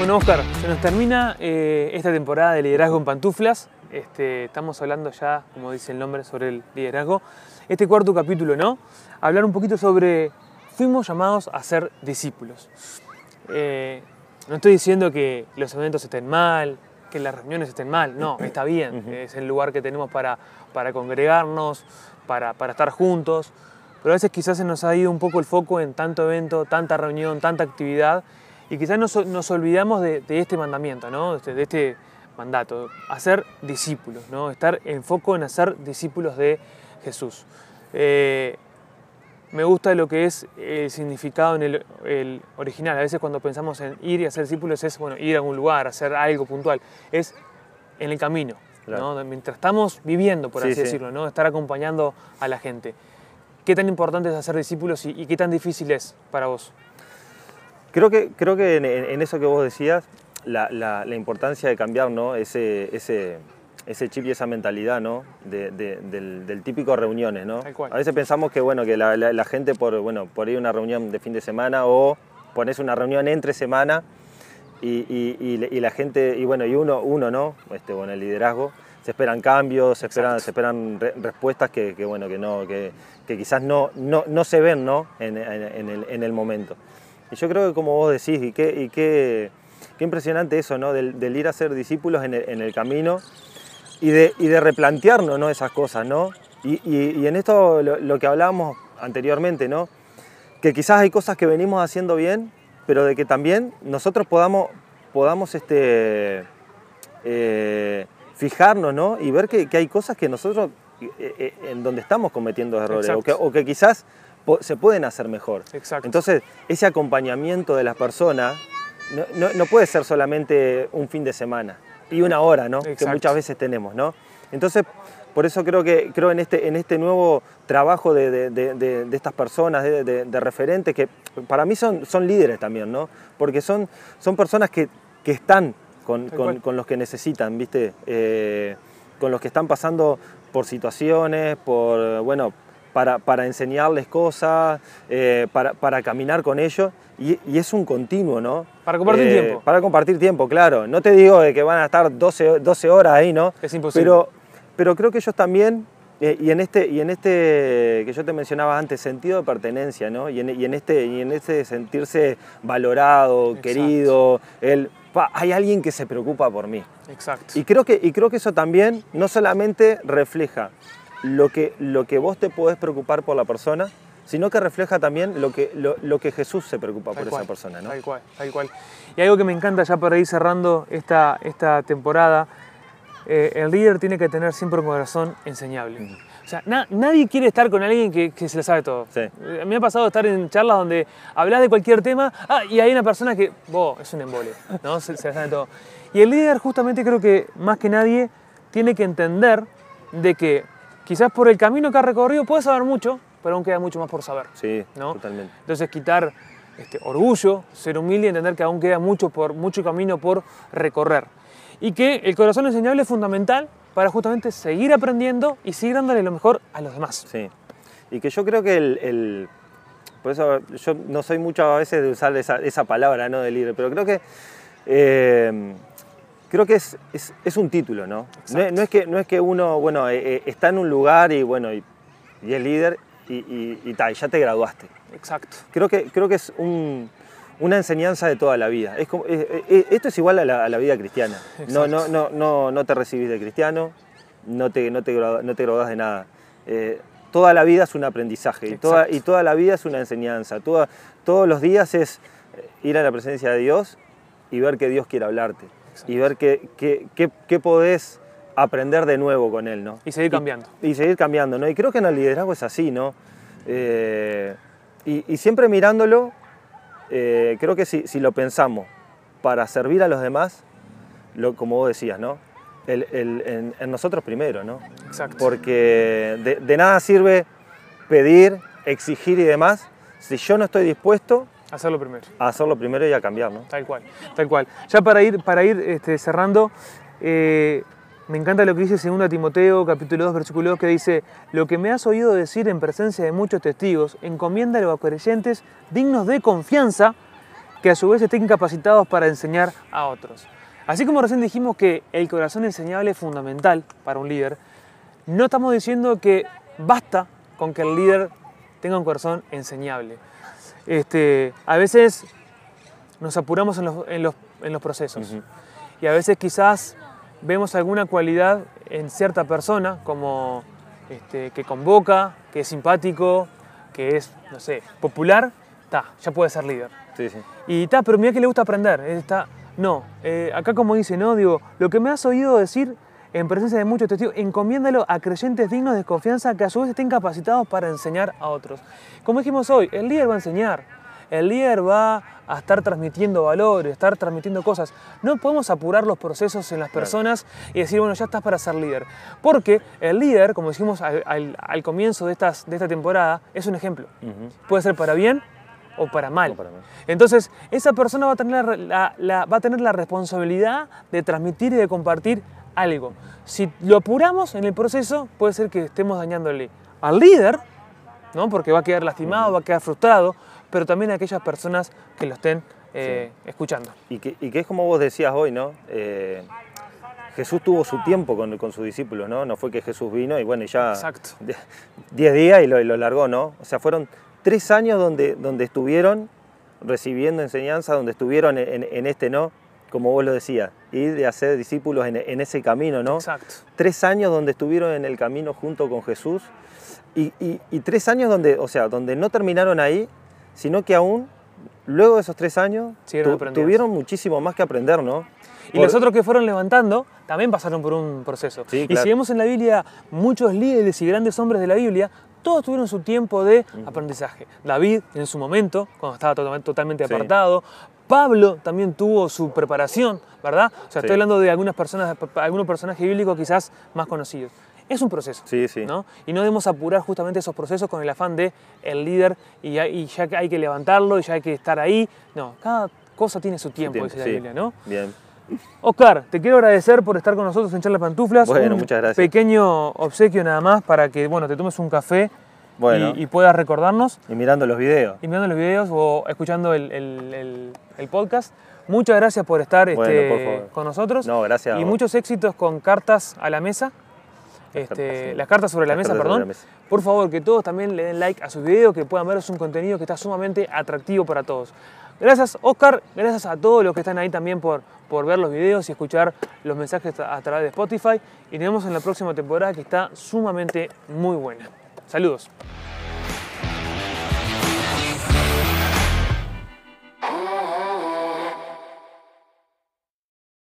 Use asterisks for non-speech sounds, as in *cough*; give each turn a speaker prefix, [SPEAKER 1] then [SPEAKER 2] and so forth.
[SPEAKER 1] Bueno, Oscar, se nos termina eh, esta temporada de liderazgo en pantuflas. Este, estamos hablando ya, como dice el nombre, sobre el liderazgo. Este cuarto capítulo, ¿no? Hablar un poquito sobre, fuimos llamados a ser discípulos. Eh, no estoy diciendo que los eventos estén mal, que las reuniones estén mal, no, *clears throat* está bien, es el lugar que tenemos para, para congregarnos, para, para estar juntos, pero a veces quizás se nos ha ido un poco el foco en tanto evento, tanta reunión, tanta actividad, y quizás nos, nos olvidamos de, de, este mandamiento, ¿no? de, este, de este mandato, hacer discípulos, ¿no? estar en foco en hacer discípulos de Jesús. Eh, me gusta lo que es el significado en el, el, original. A veces cuando pensamos en ir y hacer discípulos es bueno, ir a algún lugar, hacer algo puntual. Es en el camino, claro. ¿no? mientras estamos viviendo, por así sí, decirlo, estar acompañando a la gente. ¿Qué tan importante es hacer discípulos y, y qué tan difícil es para vos?
[SPEAKER 2] Creo que, creo que en, en eso que vos decías, la, la, la, importancia de cambiar ¿no? ese, ese, ese chip y esa mentalidad ¿no? de, de, del, del, típico reuniones. ¿no? A veces pensamos que, bueno, que la, la, gente por, bueno, por ir a una reunión de fin de semana o pones una reunión entre semana y, y, y, y la gente, y bueno, y uno, uno ¿no? Este, bueno, el liderazgo, se esperan cambios, se esperan, se esperan re, respuestas que, que, bueno, que, no, que, que quizás no, no, no, se ven ¿no? En, en, en, el, en el momento. Y yo creo que como vos decís, y qué, y qué, qué impresionante eso, ¿no? Del, del, ir a ser discípulos en el, en el camino y de, y de, replantearnos ¿no? esas cosas, ¿no? Y, y, en esto lo, lo, que hablábamos anteriormente, ¿no? Que quizás hay cosas que venimos haciendo bien, pero de que también nosotros podamos, podamos este, eh, fijarnos, ¿no? Y ver que, que, hay cosas que nosotros, eh, eh, en donde estamos cometiendo errores, o que, o que quizás se pueden hacer mejor.
[SPEAKER 1] Exacto.
[SPEAKER 2] Entonces, ese acompañamiento de las personas no, no, no, puede ser solamente un fin de semana y una hora, ¿no?
[SPEAKER 1] Exacto.
[SPEAKER 2] Que muchas veces tenemos, ¿no? Entonces, por eso creo que creo en este, en este nuevo trabajo de, de, de, de estas personas, de, referentes, que para mí son, son líderes también, ¿no? Porque son, son personas que, que están con, con, con, los que necesitan, ¿viste? Eh, con los que están pasando por situaciones, por, bueno, para, para enseñarles cosas, eh, para, para, caminar con ellos, y, y, es un continuo, ¿no?
[SPEAKER 1] Para compartir eh, tiempo.
[SPEAKER 2] Para compartir tiempo, claro. No te digo de que van a estar 12, 12 horas ahí, ¿no?
[SPEAKER 1] Es imposible.
[SPEAKER 2] Pero, pero creo que ellos también, eh, y, en este, y en este que yo te mencionaba antes, sentido de pertenencia, ¿no? Y en, y en, este, y en este sentirse valorado, Exacto. querido, el, pa, hay alguien que se preocupa por mí.
[SPEAKER 1] Exacto.
[SPEAKER 2] Y creo que, y creo que eso también no solamente refleja lo que, lo que vos te podés preocupar por la persona, sino que refleja también lo que, lo, lo que Jesús se preocupa
[SPEAKER 1] tal
[SPEAKER 2] por
[SPEAKER 1] cual,
[SPEAKER 2] esa persona. ¿no?
[SPEAKER 1] Tal cual, tal cual. Y algo que me encanta ya para ir cerrando esta, esta temporada, eh, el líder tiene que tener siempre un corazón enseñable. Mm. O sea, na nadie quiere estar con alguien que, que, se le sabe todo.
[SPEAKER 2] Sí.
[SPEAKER 1] Mí me ha pasado estar en charlas donde hablas de cualquier tema ah, y hay una persona que, vos, es un embole, ¿no? se, se le sabe todo. Y el líder justamente creo que más que nadie tiene que entender de que quizás por el camino que ha recorrido puede saber mucho, pero aún queda mucho más por saber.
[SPEAKER 2] Sí,
[SPEAKER 1] ¿no?
[SPEAKER 2] totalmente.
[SPEAKER 1] Entonces quitar este, orgullo, ser humilde y entender que aún queda mucho, por, mucho camino por recorrer. Y que el corazón enseñable es fundamental para justamente seguir aprendiendo y seguir dándole lo mejor a los demás.
[SPEAKER 2] Sí. Y que yo creo que el, el por eso yo no soy mucho a veces de usar esa, esa palabra, ¿no? De líder, pero creo que eh, creo que es, es, es un título, ¿no? No, no, es que, no es que uno, bueno, eh, eh, está en un lugar y, bueno, y, y es líder y, y, y, ta, ya te graduaste.
[SPEAKER 1] Exacto.
[SPEAKER 2] Creo que, creo que es un, una enseñanza de toda la vida. Es como, es, es, esto es igual a la, a la vida cristiana. No, no, no, no, no te recibís de cristiano, no te, no te, no te graduás de nada. Eh, toda la vida es un aprendizaje y toda, y toda, la vida es una enseñanza. Toda, todos los días es ir a la presencia de Dios y ver que Dios quiere hablarte y ver qué, qué, qué, qué, podés aprender de nuevo con él, ¿no?
[SPEAKER 1] Y seguir cambiando.
[SPEAKER 2] Y, y, seguir cambiando, ¿no? Y creo que en el liderazgo es así, ¿no? Eh, y, y, siempre mirándolo, eh, creo que si, si, lo pensamos para servir a los demás, lo, como vos decías, ¿no? El, el, en, en, nosotros primero, ¿no?
[SPEAKER 1] Exacto.
[SPEAKER 2] Porque de, de nada sirve pedir, exigir y demás si yo no estoy dispuesto
[SPEAKER 1] Hacerlo primero.
[SPEAKER 2] Hacerlo primero y a cambiar, ¿no?
[SPEAKER 1] Tal cual, tal cual. Ya para ir, para ir este, cerrando, eh, me encanta lo que dice 2 Timoteo, capítulo 2, versículo 2, que dice, lo que me has oído decir en presencia de muchos testigos, encomiéndalo a creyentes dignos de confianza que a su vez estén capacitados para enseñar a otros. Así como recién dijimos que el corazón enseñable es fundamental para un líder, no estamos diciendo que basta con que el líder tenga un corazón enseñable. Este, a veces nos apuramos en los, procesos y a veces quizás vemos alguna cualidad en cierta persona como este, que convoca, que es simpático, que es, no sé, popular, está, ya puede ser líder. Y está, pero mira que le gusta aprender. Está, no, eh, acá como dice, ¿no? Digo, lo que me has oído decir en presencia de muchos testigos, encomiéndalo a creyentes dignos de confianza que a su vez estén capacitados para enseñar a otros. Como dijimos hoy, el líder va a enseñar, el líder va a estar transmitiendo valores, estar transmitiendo cosas. No podemos apurar los procesos en las personas y decir, bueno, ya estás para ser líder. Porque el líder, como dijimos al, comienzo de, estas, de esta temporada, es un ejemplo. Puede ser para bien o para mal. Entonces, esa persona va a, tener la, va a tener la responsabilidad de transmitir y de compartir algo. Si lo apuramos en el proceso, puede ser que estemos dañándole al líder, ¿no? porque va a quedar lastimado, va a quedar frustrado, pero también a aquellas personas que lo estén eh, escuchando.
[SPEAKER 2] Y que, y que, es como vos decías hoy, ¿no? Eh, Jesús tuvo su tiempo con, con, sus discípulos, ¿no? No fue que Jesús vino y bueno, ya 10 *laughs* días y lo, lo largó, ¿no? O sea, fueron tres años donde, donde estuvieron recibiendo enseñanza, donde estuvieron en, este, ¿no? Como vos lo decías, y de hacer discípulos en, ese camino, ¿no?
[SPEAKER 1] Exacto.
[SPEAKER 2] Tres años donde estuvieron en el camino junto con Jesús y, tres años donde, o sea, donde no terminaron ahí, sino que aún, luego de esos tres años, tuvieron muchísimo más que aprender, ¿no?
[SPEAKER 1] Y los otros que fueron levantando también pasaron por un proceso. Y si vemos en la Biblia muchos líderes y grandes hombres de la Biblia, todos tuvieron su tiempo de aprendizaje. David en su momento, cuando estaba totalmente apartado. Pablo también tuvo su preparación, ¿verdad? O sea, estoy hablando de algunas personas, algunos personajes bíblicos quizás más conocidos. Es un proceso.
[SPEAKER 2] Sí, sí.
[SPEAKER 1] ¿no? Y no debemos apurar justamente esos procesos con el afán de el líder y ya, y ya hay que levantarlo y ya hay que estar ahí. No, cada cosa tiene su tiempo, dice la Biblia, ¿no?
[SPEAKER 2] Bien.
[SPEAKER 1] Oscar, te quiero agradecer por estar con nosotros en Charla Pantuflas.
[SPEAKER 2] Bueno, muchas gracias.
[SPEAKER 1] Pequeño obsequio nada más para que bueno, te tomes un café y, puedas recordarnos.
[SPEAKER 2] Y mirando los videos.
[SPEAKER 1] Y mirando los videos o escuchando el, podcast. Muchas gracias por estar este, con nosotros.
[SPEAKER 2] No, gracias.
[SPEAKER 1] Y muchos éxitos con cartas a la mesa. Este, las cartas sobre la mesa, perdón. Por favor, que todos también le den like a sus videos, que puedan ver es un contenido que está sumamente atractivo para todos. Gracias, Oscar. Gracias a todos los que están ahí también por, por ver los videos y escuchar los mensajes a través de Spotify. Y nos vemos en la próxima temporada que está sumamente muy buena. Saludos.